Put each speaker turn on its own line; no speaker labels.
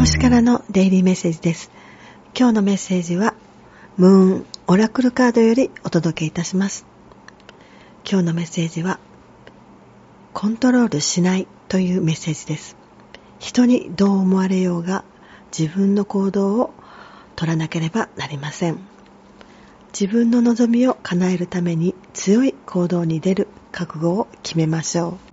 星からのデイリーメッセージです。今日のメッセージは、ムーンオラクルカードよりお届けいたします。今日のメッセージは、コントロールしないというメッセージです。人にどう思われようが自分の行動を取らなければなりません。自分の望みを叶えるために強い行動に出る覚悟を決めましょう。